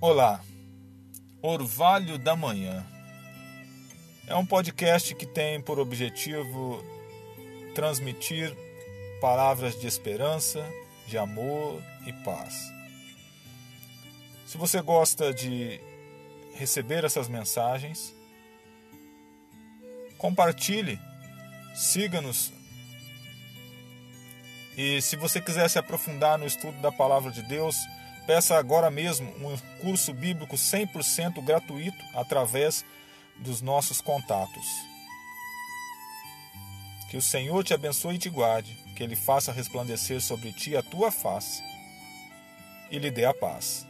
Olá, Orvalho da Manhã é um podcast que tem por objetivo transmitir palavras de esperança, de amor e paz. Se você gosta de receber essas mensagens, compartilhe, siga-nos. E se você quiser se aprofundar no estudo da palavra de Deus, peça agora mesmo um curso bíblico 100% gratuito através dos nossos contatos. Que o Senhor te abençoe e te guarde, que Ele faça resplandecer sobre ti a tua face e lhe dê a paz.